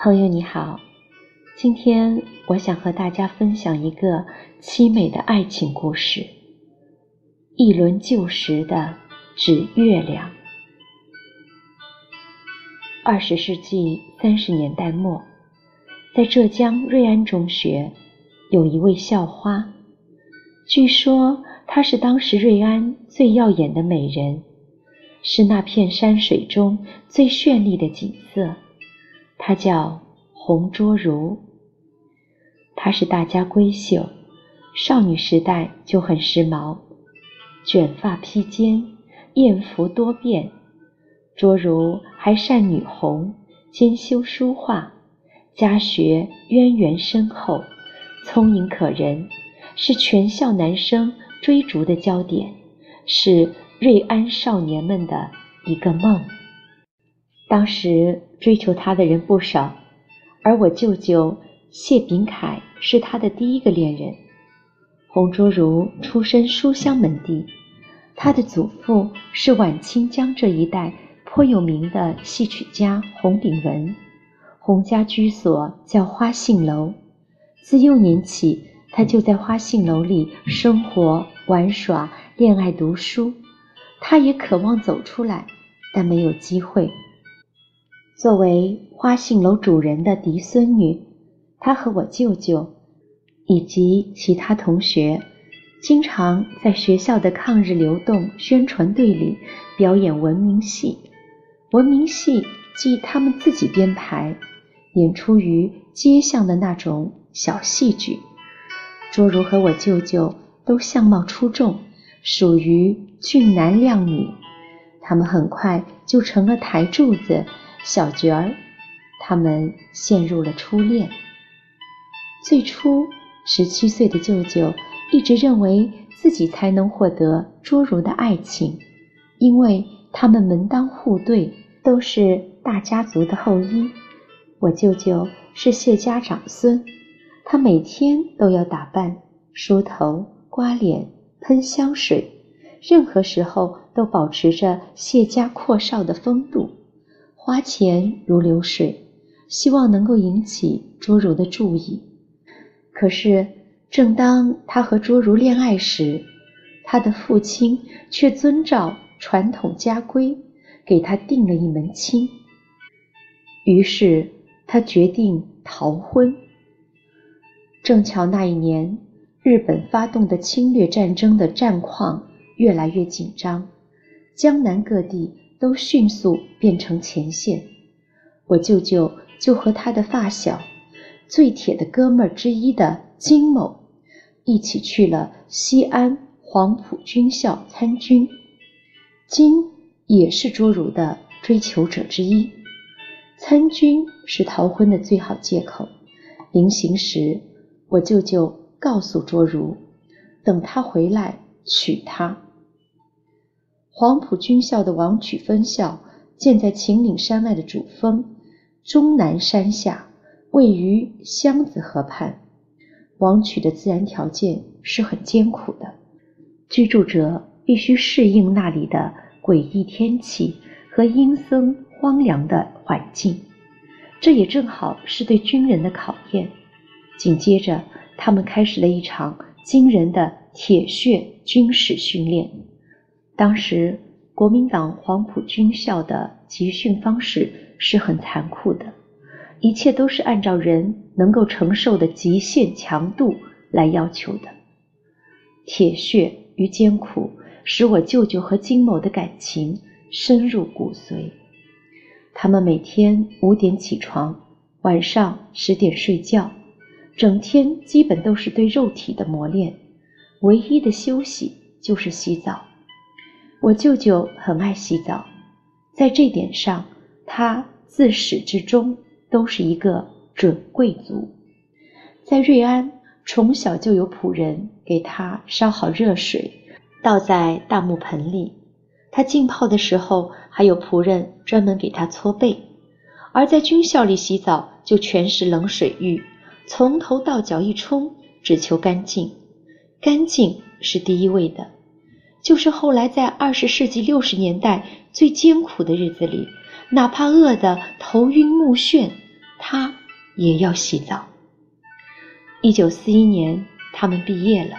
朋友你好，今天我想和大家分享一个凄美的爱情故事——一轮旧时的指月亮。二十世纪三十年代末，在浙江瑞安中学，有一位校花，据说她是当时瑞安最耀眼的美人，是那片山水中最绚丽的景色。她叫洪卓如，她是大家闺秀，少女时代就很时髦，卷发披肩，艳服多变。卓如还善女红，兼修书画，家学渊源深厚，聪颖可人，是全校男生追逐的焦点，是瑞安少年们的一个梦。当时追求她的人不少，而我舅舅谢炳凯是她的第一个恋人。洪卓如出身书香门第，他的祖父是晚清江浙一带颇有名的戏曲家洪炳文，洪家居所叫花杏楼。自幼年起，他就在花杏楼里生活、玩耍、恋爱、读书。他也渴望走出来，但没有机会。作为花信楼主人的嫡孙女，她和我舅舅以及其他同学，经常在学校的抗日流动宣传队里表演文明戏。文明戏即他们自己编排、演出于街巷的那种小戏剧。卓如和我舅舅都相貌出众，属于俊男靓女，他们很快就成了台柱子。小角儿，他们陷入了初恋。最初，十七岁的舅舅一直认为自己才能获得卓如的爱情，因为他们门当户对，都是大家族的后裔。我舅舅是谢家长孙，他每天都要打扮、梳头、刮脸、喷香水，任何时候都保持着谢家阔少的风度。花钱如流水，希望能够引起卓如的注意。可是，正当他和卓如恋爱时，他的父亲却遵照传统家规，给他定了一门亲。于是，他决定逃婚。正巧那一年，日本发动的侵略战争的战况越来越紧张，江南各地。都迅速变成前线，我舅舅就和他的发小、最铁的哥们儿之一的金某一起去了西安黄埔军校参军。金也是卓如的追求者之一。参军是逃婚的最好借口。临行时，我舅舅告诉卓如，等他回来娶她。黄埔军校的王曲分校建在秦岭山脉的主峰终南山下，位于湘子河畔。王曲的自然条件是很艰苦的，居住者必须适应那里的诡异天气和阴森荒凉的环境。这也正好是对军人的考验。紧接着，他们开始了一场惊人的铁血军事训练。当时，国民党黄埔军校的集训方式是很残酷的，一切都是按照人能够承受的极限强度来要求的。铁血与艰苦使我舅舅和金某的感情深入骨髓。他们每天五点起床，晚上十点睡觉，整天基本都是对肉体的磨练，唯一的休息就是洗澡。我舅舅很爱洗澡，在这点上，他自始至终都是一个准贵族。在瑞安，从小就有仆人给他烧好热水，倒在大木盆里。他浸泡的时候，还有仆人专门给他搓背。而在军校里洗澡，就全是冷水浴，从头到脚一冲，只求干净，干净是第一位的。就是后来在二十世纪六十年代最艰苦的日子里，哪怕饿得头晕目眩，他也要洗澡。一九四一年，他们毕业了，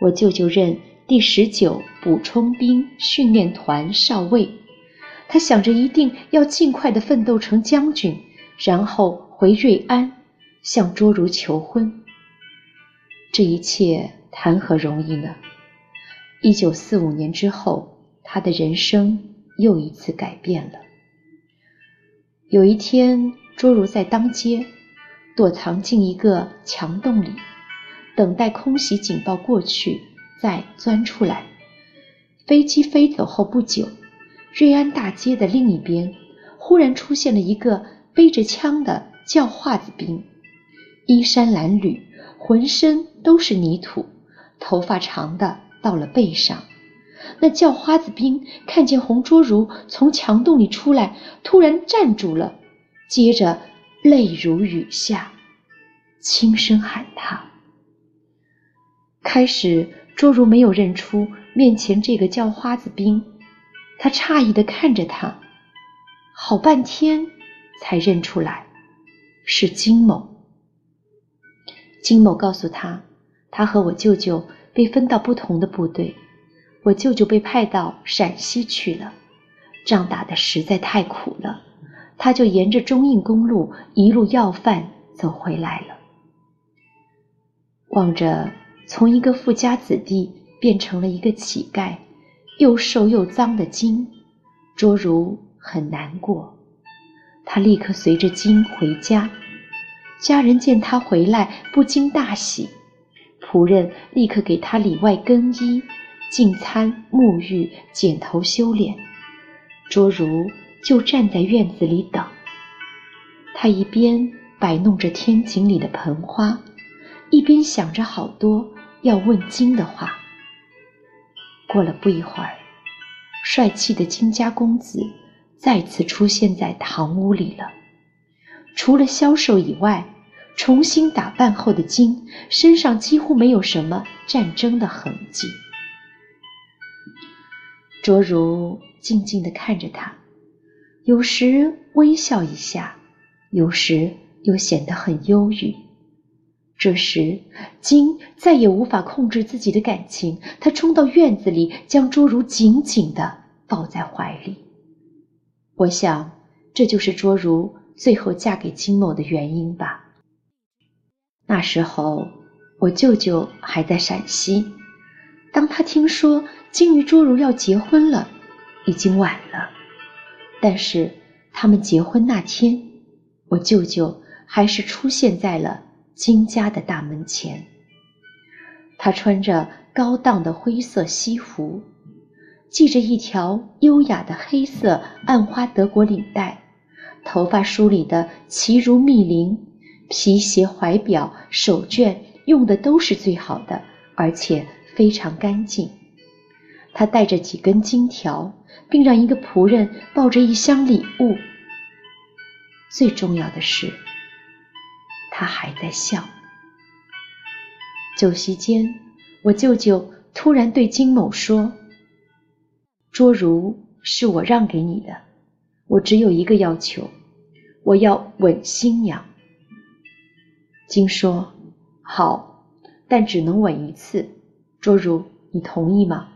我舅舅任第十九补充兵训练团少尉，他想着一定要尽快的奋斗成将军，然后回瑞安向卓如求婚。这一切谈何容易呢？一九四五年之后，他的人生又一次改变了。有一天，卓如在当街躲藏进一个墙洞里，等待空袭警报过去再钻出来。飞机飞走后不久，瑞安大街的另一边忽然出现了一个背着枪的叫化子兵，衣衫褴褛，浑身都是泥土，头发长的到了背上。那叫花子兵看见洪卓如从墙洞里出来，突然站住了，接着泪如雨下，轻声喊他。开始，卓如没有认出面前这个叫花子兵，他诧异的看着他，好半天才认出来是金某。金某告诉他，他和我舅舅被分到不同的部队。我舅舅被派到陕西去了，仗打得实在太苦了，他就沿着中印公路一路要饭走回来了。望着从一个富家子弟变成了一个乞丐，又瘦又脏的金，卓如很难过。他立刻随着金回家，家人见他回来，不禁大喜，仆人立刻给他里外更衣。进餐、沐浴、剪头、修脸，卓如就站在院子里等。他一边摆弄着天井里的盆花，一边想着好多要问金的话。过了不一会儿，帅气的金家公子再次出现在堂屋里了。除了消瘦以外，重新打扮后的金身上几乎没有什么战争的痕迹。卓如静静地看着他，有时微笑一下，有时又显得很忧郁。这时，金再也无法控制自己的感情，他冲到院子里，将卓如紧紧地抱在怀里。我想，这就是卓如最后嫁给金某的原因吧。那时候，我舅舅还在陕西，当他听说。金鱼卓如要结婚了，已经晚了。但是他们结婚那天，我舅舅还是出现在了金家的大门前。他穿着高档的灰色西服，系着一条优雅的黑色暗花德国领带，头发梳理的齐如密林，皮鞋、怀表、手绢用的都是最好的，而且非常干净。他带着几根金条，并让一个仆人抱着一箱礼物。最重要的是，他还在笑。酒席间，我舅舅突然对金某说：“卓如是我让给你的，我只有一个要求，我要吻新娘。”金说：“好，但只能吻一次。卓如，你同意吗？”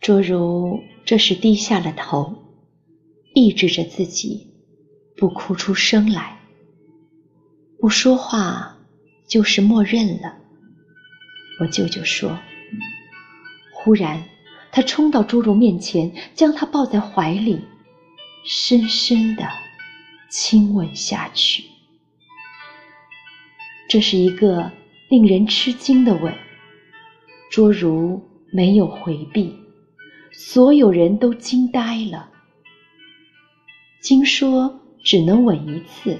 卓如这时低下了头，抑制着自己不哭出声来，不说话就是默认了。我舅舅说。忽然，他冲到卓如面前，将她抱在怀里，深深的亲吻下去。这是一个令人吃惊的吻，卓如没有回避。所有人都惊呆了。金说只能吻一次，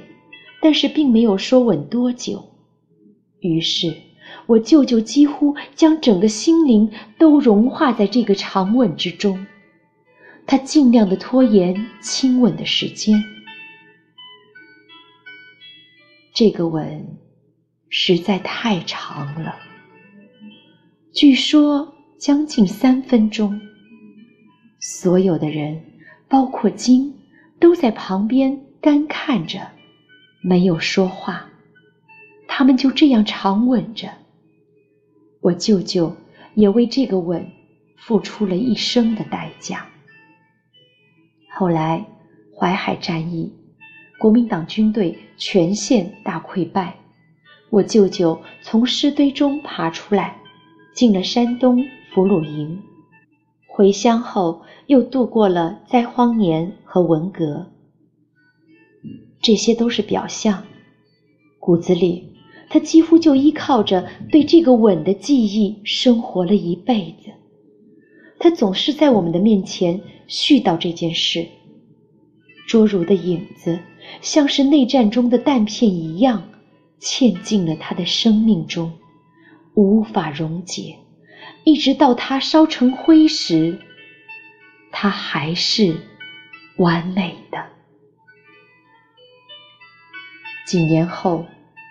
但是并没有说吻多久。于是，我舅舅几乎将整个心灵都融化在这个长吻之中。他尽量的拖延亲吻的时间。这个吻实在太长了，据说将近三分钟。所有的人，包括金，都在旁边干看着，没有说话，他们就这样长吻着。我舅舅也为这个吻付出了一生的代价。后来淮海战役，国民党军队全线大溃败，我舅舅从尸堆中爬出来，进了山东俘虏营。回乡后，又度过了灾荒年和文革。这些都是表象，骨子里，他几乎就依靠着对这个吻的记忆生活了一辈子。他总是在我们的面前絮叨这件事。卓如的影子，像是内战中的弹片一样，嵌进了他的生命中，无法溶解。一直到他烧成灰时，它还是完美的。几年后，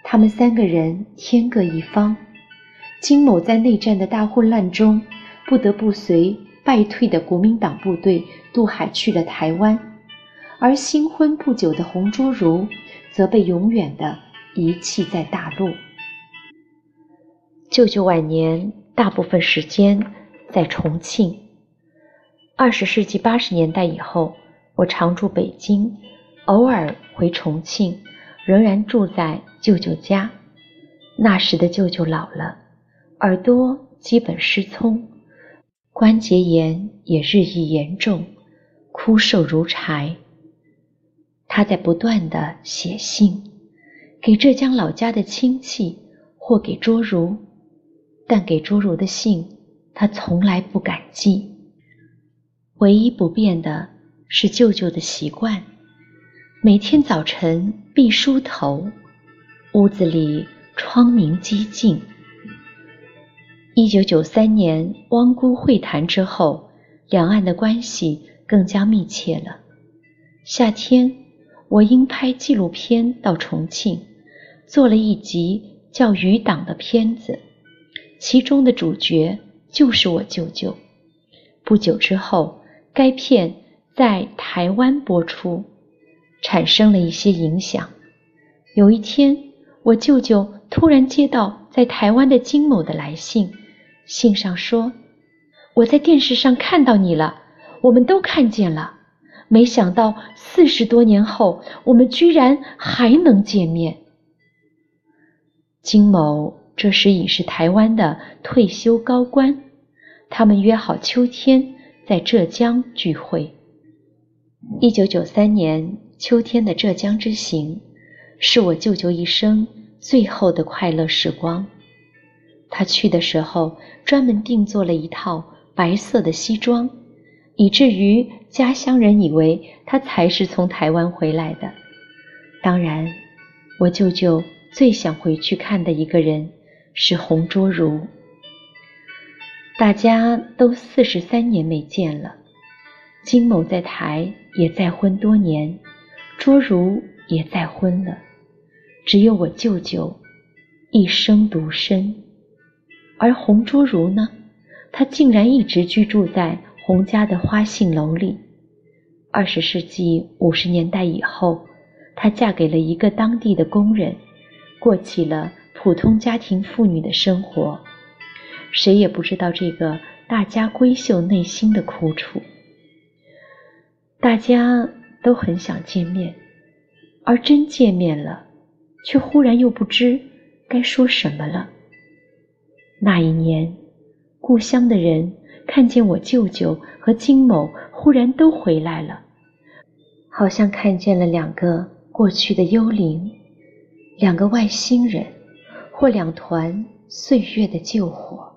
他们三个人天各一方。金某在内战的大混乱中，不得不随败退的国民党部队渡海去了台湾；而新婚不久的洪卓如，则被永远的遗弃在大陆。舅舅晚年。大部分时间在重庆。二十世纪八十年代以后，我常住北京，偶尔回重庆，仍然住在舅舅家。那时的舅舅老了，耳朵基本失聪，关节炎也日益严重，枯瘦如柴。他在不断的写信，给浙江老家的亲戚，或给卓如。但给卓如的信，他从来不敢寄。唯一不变的是舅舅的习惯：每天早晨必梳头，屋子里窗明几净。一九九三年汪辜会谈之后，两岸的关系更加密切了。夏天，我因拍纪录片到重庆，做了一集叫《余党》的片子。其中的主角就是我舅舅。不久之后，该片在台湾播出，产生了一些影响。有一天，我舅舅突然接到在台湾的金某的来信，信上说：“我在电视上看到你了，我们都看见了。没想到四十多年后，我们居然还能见面。”金某。这时已是台湾的退休高官，他们约好秋天在浙江聚会。一九九三年秋天的浙江之行，是我舅舅一生最后的快乐时光。他去的时候专门定做了一套白色的西装，以至于家乡人以为他才是从台湾回来的。当然，我舅舅最想回去看的一个人。是洪卓如，大家都四十三年没见了。金某在台也再婚多年，卓如也再婚了，只有我舅舅一生独身。而洪卓如呢，她竟然一直居住在洪家的花信楼里。二十世纪五十年代以后，她嫁给了一个当地的工人，过起了。普通家庭妇女的生活，谁也不知道这个大家闺秀内心的苦楚。大家都很想见面，而真见面了，却忽然又不知该说什么了。那一年，故乡的人看见我舅舅和金某忽然都回来了，好像看见了两个过去的幽灵，两个外星人。或两团岁月的旧火。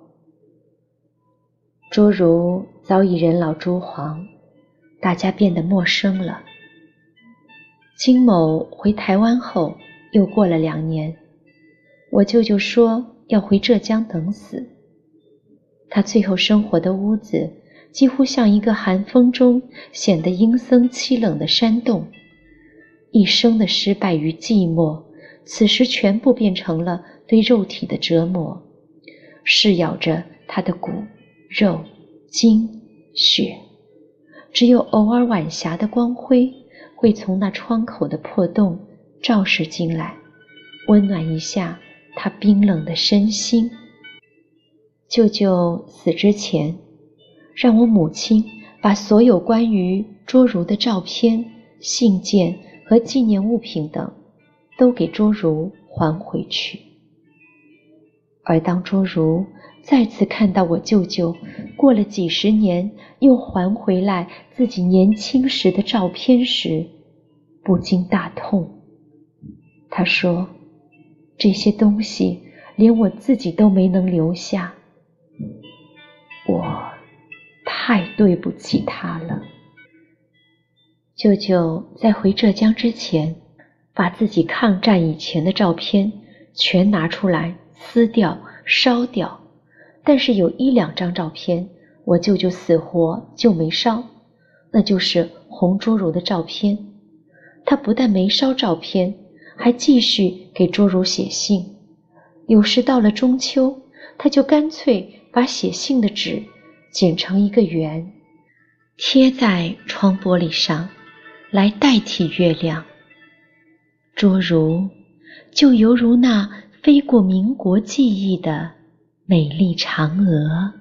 诸如早已人老珠黄，大家变得陌生了。金某回台湾后，又过了两年，我舅舅说要回浙江等死。他最后生活的屋子，几乎像一个寒风中显得阴森凄冷的山洞。一生的失败与寂寞，此时全部变成了。对肉体的折磨，噬咬着他的骨、肉、筋、血。只有偶尔晚霞的光辉会从那窗口的破洞照射进来，温暖一下他冰冷的身心。舅舅死之前，让我母亲把所有关于卓如的照片、信件和纪念物品等，都给卓如还回去。而当卓如再次看到我舅舅过了几十年又还回来自己年轻时的照片时，不禁大痛。他说：“这些东西连我自己都没能留下，我太对不起他了。”舅舅在回浙江之前，把自己抗战以前的照片全拿出来。撕掉、烧掉，但是有一两张照片，我舅舅死活就没烧，那就是红卓如的照片。他不但没烧照片，还继续给卓如写信。有时到了中秋，他就干脆把写信的纸剪成一个圆，贴在窗玻璃上，来代替月亮。诸如就犹如那。飞过民国记忆的美丽嫦娥。